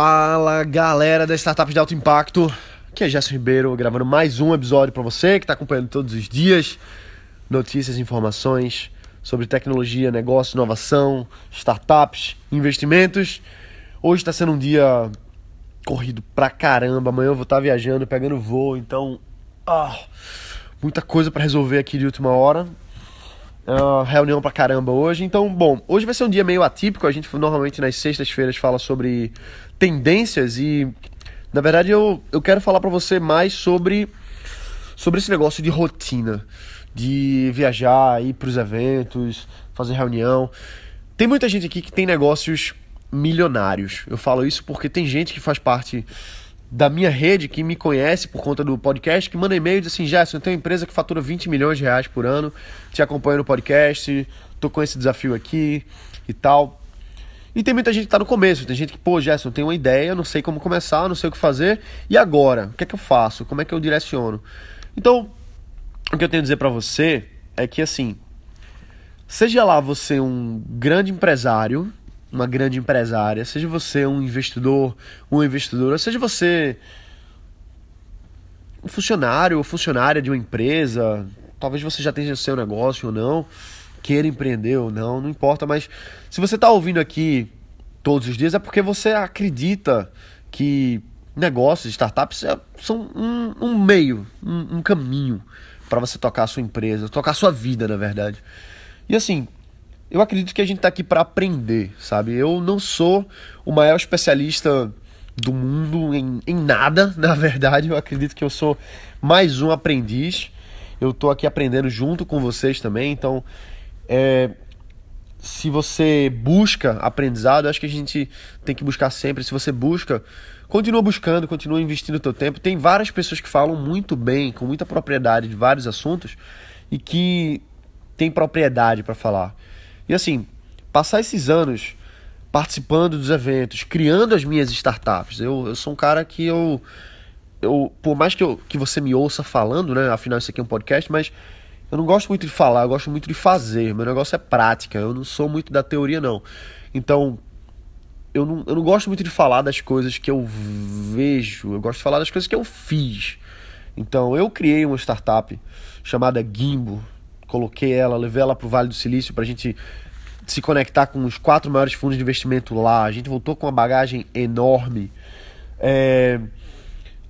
Fala galera da Startups de Alto Impacto, aqui é Gerson Ribeiro gravando mais um episódio para você que está acompanhando todos os dias notícias, informações sobre tecnologia, negócio, inovação, startups, investimentos. Hoje está sendo um dia corrido pra caramba, amanhã eu vou estar tá viajando, pegando voo, então ah, muita coisa para resolver aqui de última hora. Uh, reunião pra caramba hoje. Então, bom, hoje vai ser um dia meio atípico. A gente normalmente nas sextas-feiras fala sobre tendências e, na verdade, eu, eu quero falar para você mais sobre, sobre esse negócio de rotina, de viajar, ir pros eventos, fazer reunião. Tem muita gente aqui que tem negócios milionários. Eu falo isso porque tem gente que faz parte da minha rede que me conhece por conta do podcast, que manda e-mail e diz assim: Gerson, eu tenho uma empresa que fatura 20 milhões de reais por ano, te acompanho no podcast, tô com esse desafio aqui e tal. E tem muita gente que tá no começo, tem gente que, pô, Gerson, tenho uma ideia, não sei como começar, não sei o que fazer, e agora? O que é que eu faço? Como é que eu direciono? Então, o que eu tenho a dizer para você é que assim, seja lá você um grande empresário, uma grande empresária, seja você um investidor, uma investidora, seja você um funcionário ou funcionária de uma empresa, talvez você já tenha seu negócio ou não, queira empreender ou não, não importa, mas se você está ouvindo aqui todos os dias é porque você acredita que negócios, startups é, são um, um meio, um, um caminho para você tocar a sua empresa, tocar a sua vida, na verdade. E assim, eu acredito que a gente está aqui para aprender, sabe? Eu não sou o maior especialista do mundo em, em nada, na verdade. Eu acredito que eu sou mais um aprendiz. Eu estou aqui aprendendo junto com vocês também. Então, é, se você busca aprendizado, acho que a gente tem que buscar sempre. Se você busca, continua buscando, continua investindo o teu tempo. Tem várias pessoas que falam muito bem, com muita propriedade de vários assuntos e que tem propriedade para falar. E assim, passar esses anos participando dos eventos, criando as minhas startups. Eu, eu sou um cara que eu, eu por mais que, eu, que você me ouça falando, né? Afinal, isso aqui é um podcast, mas eu não gosto muito de falar, eu gosto muito de fazer. Meu negócio é prática, eu não sou muito da teoria, não. Então, eu não, eu não gosto muito de falar das coisas que eu vejo, eu gosto de falar das coisas que eu fiz. Então, eu criei uma startup chamada Gimbo, coloquei ela, levei ela para o Vale do Silício para a gente se conectar com os quatro maiores fundos de investimento lá. A gente voltou com uma bagagem enorme. É...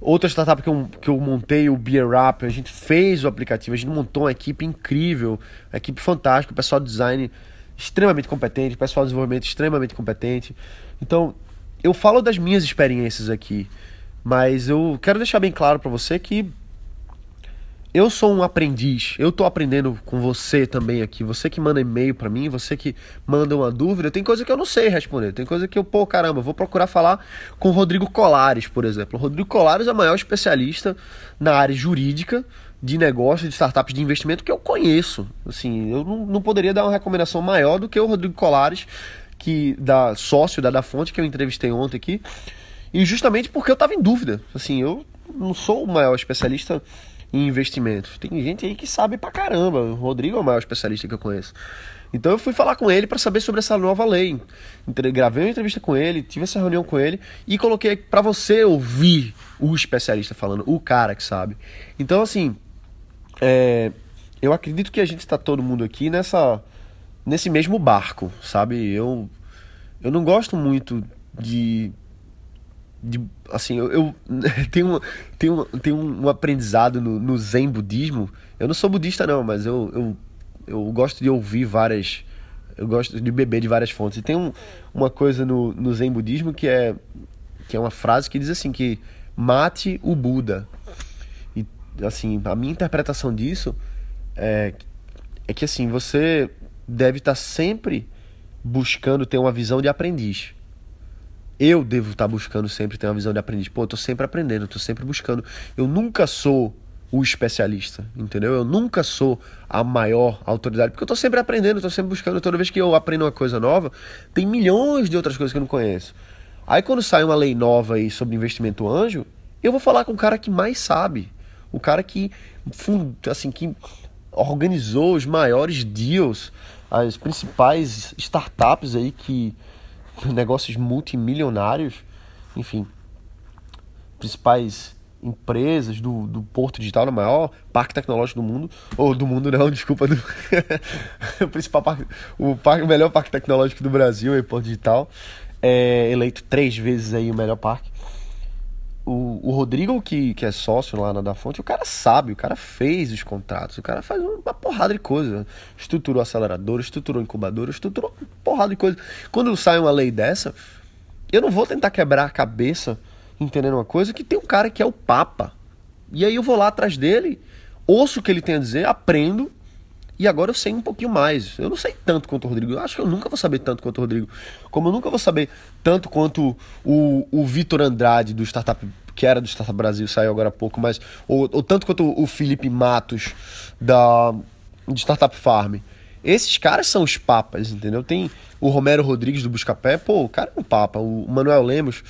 Outra startup que eu, que eu montei, o Beer Up, a gente fez o aplicativo, a gente montou uma equipe incrível, uma equipe fantástica, o pessoal de design extremamente competente, o pessoal de desenvolvimento extremamente competente. Então, eu falo das minhas experiências aqui, mas eu quero deixar bem claro para você que eu sou um aprendiz, eu tô aprendendo com você também aqui. Você que manda e-mail para mim, você que manda uma dúvida, tem coisa que eu não sei responder. Tem coisa que eu, pô, caramba, vou procurar falar com o Rodrigo Colares, por exemplo. O Rodrigo Colares é o maior especialista na área jurídica de negócio, de startups de investimento que eu conheço. Assim, eu não, não poderia dar uma recomendação maior do que o Rodrigo Colares, que da sócio da da Fonte que eu entrevistei ontem aqui. E justamente porque eu tava em dúvida. Assim, eu não sou o maior especialista em investimentos. Tem gente aí que sabe pra caramba. O Rodrigo é o maior especialista que eu conheço. Então eu fui falar com ele para saber sobre essa nova lei. Gravei uma entrevista com ele, tive essa reunião com ele e coloquei para você ouvir o especialista falando, o cara que sabe. Então assim, é, eu acredito que a gente está todo mundo aqui nessa nesse mesmo barco, sabe? Eu eu não gosto muito de de, assim, eu, eu tenho, tenho, tenho um aprendizado no, no Zen budismo. Eu não sou budista não, mas eu, eu, eu gosto de ouvir várias, eu gosto de beber de várias fontes. E tem um, uma coisa no, no Zen budismo que é que é uma frase que diz assim que mate o Buda. E assim, a minha interpretação disso é, é que assim, você deve estar sempre buscando ter uma visão de aprendiz eu devo estar buscando sempre ter uma visão de aprendiz. Pô, eu tô sempre aprendendo, eu tô sempre buscando. Eu nunca sou o especialista, entendeu? Eu nunca sou a maior autoridade, porque eu tô sempre aprendendo, eu tô sempre buscando. Toda vez que eu aprendo uma coisa nova, tem milhões de outras coisas que eu não conheço. Aí quando sai uma lei nova aí sobre investimento anjo, eu vou falar com o cara que mais sabe. O cara que, assim, que organizou os maiores deals, as principais startups aí que negócios multimilionários. enfim, principais empresas do, do Porto Digital, no maior parque tecnológico do mundo, ou do mundo não, desculpa, do, o principal parque, o, parque, o melhor parque tecnológico do Brasil, é Porto Digital, é eleito três vezes aí o melhor parque. O, o Rodrigo, que, que é sócio lá na da Fonte, o cara sabe, o cara fez os contratos, o cara faz uma porrada de coisa. Estruturou acelerador, estruturou incubador, estruturou uma porrada de coisa. Quando sai uma lei dessa, eu não vou tentar quebrar a cabeça entendendo uma coisa que tem um cara que é o Papa. E aí eu vou lá atrás dele, ouço o que ele tem a dizer, aprendo e agora eu sei um pouquinho mais. Eu não sei tanto quanto o Rodrigo. Eu acho que eu nunca vou saber tanto quanto o Rodrigo. Como eu nunca vou saber tanto quanto o, o Vitor Andrade do Startup, que era do Startup Brasil, saiu agora há pouco, mas. Ou, ou tanto quanto o Felipe Matos da de Startup Farm. Esses caras são os papas, entendeu? Tem o Romero Rodrigues do Buscapé, pô, o cara é um papa. O Manuel Lemos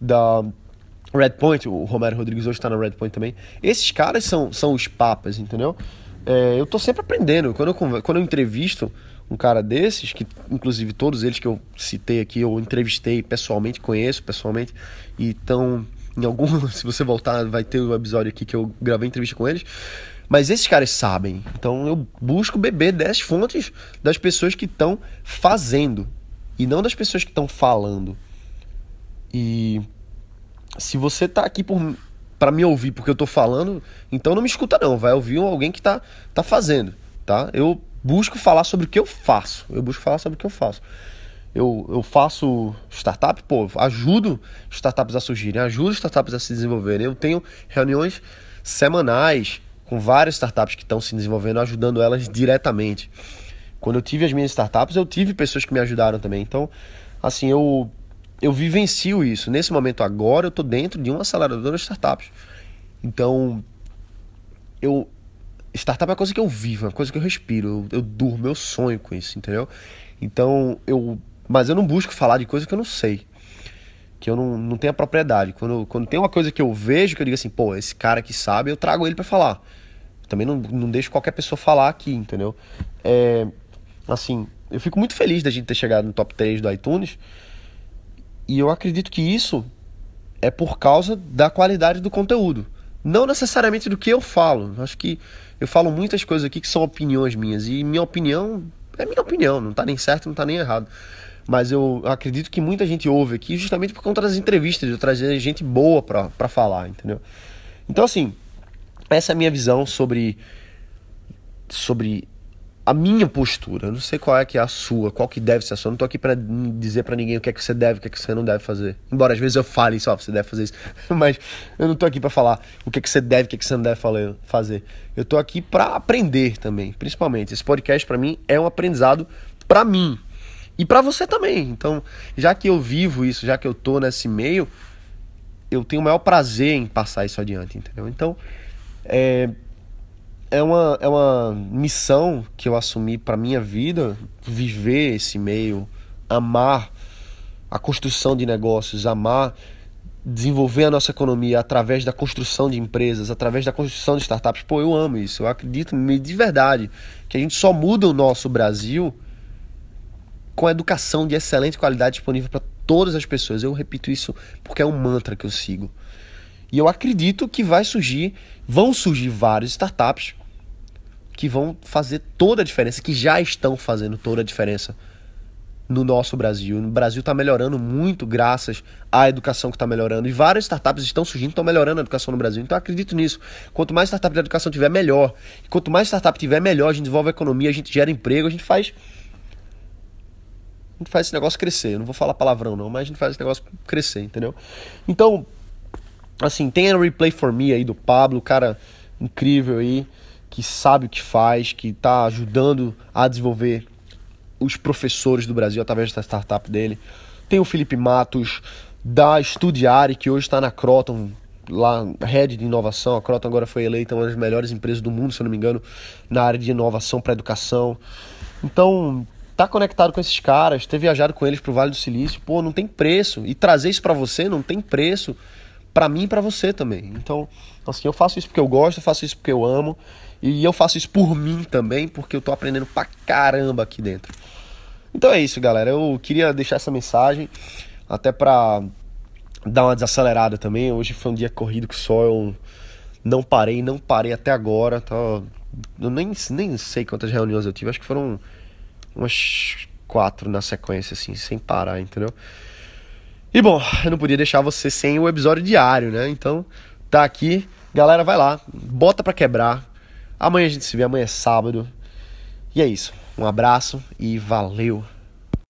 da Redpoint, o Romero Rodrigues hoje está na Redpoint também. Esses caras são, são os papas, entendeu? É, eu tô sempre aprendendo. Quando eu, quando eu entrevisto um cara desses, que inclusive todos eles que eu citei aqui, eu entrevistei pessoalmente, conheço pessoalmente, e estão em algum. Se você voltar, vai ter um episódio aqui que eu gravei entrevista com eles. Mas esses caras sabem. Então eu busco beber das fontes das pessoas que estão fazendo e não das pessoas que estão falando. E se você tá aqui por para me ouvir porque eu tô falando, então não me escuta não, vai ouvir alguém que tá, tá fazendo, tá? Eu busco falar sobre o que eu faço, eu busco falar sobre o que eu faço. Eu, eu faço startup, pô, ajudo startups a surgirem, ajudo startups a se desenvolverem. Eu tenho reuniões semanais com várias startups que estão se desenvolvendo, ajudando elas diretamente. Quando eu tive as minhas startups, eu tive pessoas que me ajudaram também. Então, assim, eu eu vivencio isso. Nesse momento agora, eu estou dentro de uma aceleradora de startups. Então, eu startup é uma coisa que eu vivo, é uma coisa que eu respiro, eu, eu durmo, eu sonho com isso, entendeu? Então, eu mas eu não busco falar de coisa que eu não sei. Que eu não, não tenho a propriedade. Quando, quando tem uma coisa que eu vejo, que eu digo assim, pô, esse cara que sabe, eu trago ele para falar. Também não, não deixo qualquer pessoa falar aqui, entendeu? É, assim, eu fico muito feliz da gente ter chegado no top 3 do iTunes. E eu acredito que isso é por causa da qualidade do conteúdo. Não necessariamente do que eu falo. Acho que eu falo muitas coisas aqui que são opiniões minhas. E minha opinião é minha opinião. Não tá nem certo, não tá nem errado. Mas eu acredito que muita gente ouve aqui justamente por conta das entrevistas, de eu trazer gente boa para falar, entendeu? Então, assim, essa é a minha visão sobre, sobre a minha postura. Eu não sei qual é que é a sua, qual que deve ser a sua. Não tô aqui para dizer para ninguém o que é que você deve, o que é que você não deve fazer. Embora às vezes eu fale isso, ó, você deve fazer isso. Mas eu não tô aqui para falar o que é que você deve, o que é que você não deve fazer. Eu tô aqui para aprender também, principalmente. Esse podcast para mim é um aprendizado para mim e para você também. Então, já que eu vivo isso, já que eu tô nesse meio, eu tenho o maior prazer em passar isso adiante, entendeu? Então, é é uma, é uma missão que eu assumi para minha vida, viver esse meio, amar a construção de negócios, amar desenvolver a nossa economia através da construção de empresas, através da construção de startups. Pô, eu amo isso. Eu acredito de verdade que a gente só muda o nosso Brasil com a educação de excelente qualidade disponível para todas as pessoas. Eu repito isso porque é um mantra que eu sigo. E eu acredito que vai surgir, vão surgir várias startups que vão fazer toda a diferença, que já estão fazendo toda a diferença no nosso Brasil. O Brasil está melhorando muito graças à educação que está melhorando. E várias startups estão surgindo, estão melhorando a educação no Brasil. Então acredito nisso. Quanto mais startup de educação tiver, melhor. E quanto mais startup tiver, melhor. A gente desenvolve a economia, a gente gera emprego, a gente faz. A gente faz esse negócio crescer. Eu não vou falar palavrão, não, mas a gente faz esse negócio crescer, entendeu? Então, assim, tem a Replay for Me aí do Pablo, cara incrível aí que sabe o que faz, que está ajudando a desenvolver os professores do Brasil através da startup dele. Tem o Felipe Matos, da Studiare, que hoje está na Croton, lá, head de inovação. A Croton agora foi eleita uma das melhores empresas do mundo, se eu não me engano, na área de inovação para educação. Então, tá conectado com esses caras, ter viajado com eles pro Vale do Silício, pô, não tem preço. E trazer isso para você não tem preço para mim e para você também. Então, assim, eu faço isso porque eu gosto, eu faço isso porque eu amo. E eu faço isso por mim também, porque eu tô aprendendo pra caramba aqui dentro. Então é isso, galera. Eu queria deixar essa mensagem até pra dar uma desacelerada também. Hoje foi um dia corrido que só eu não parei, não parei até agora. Tá? Eu nem, nem sei quantas reuniões eu tive, acho que foram umas quatro na sequência, assim, sem parar, entendeu? E bom, eu não podia deixar você sem o episódio diário, né? Então, tá aqui. Galera, vai lá, bota pra quebrar. Amanhã a gente se vê, amanhã é sábado. E é isso. Um abraço e valeu!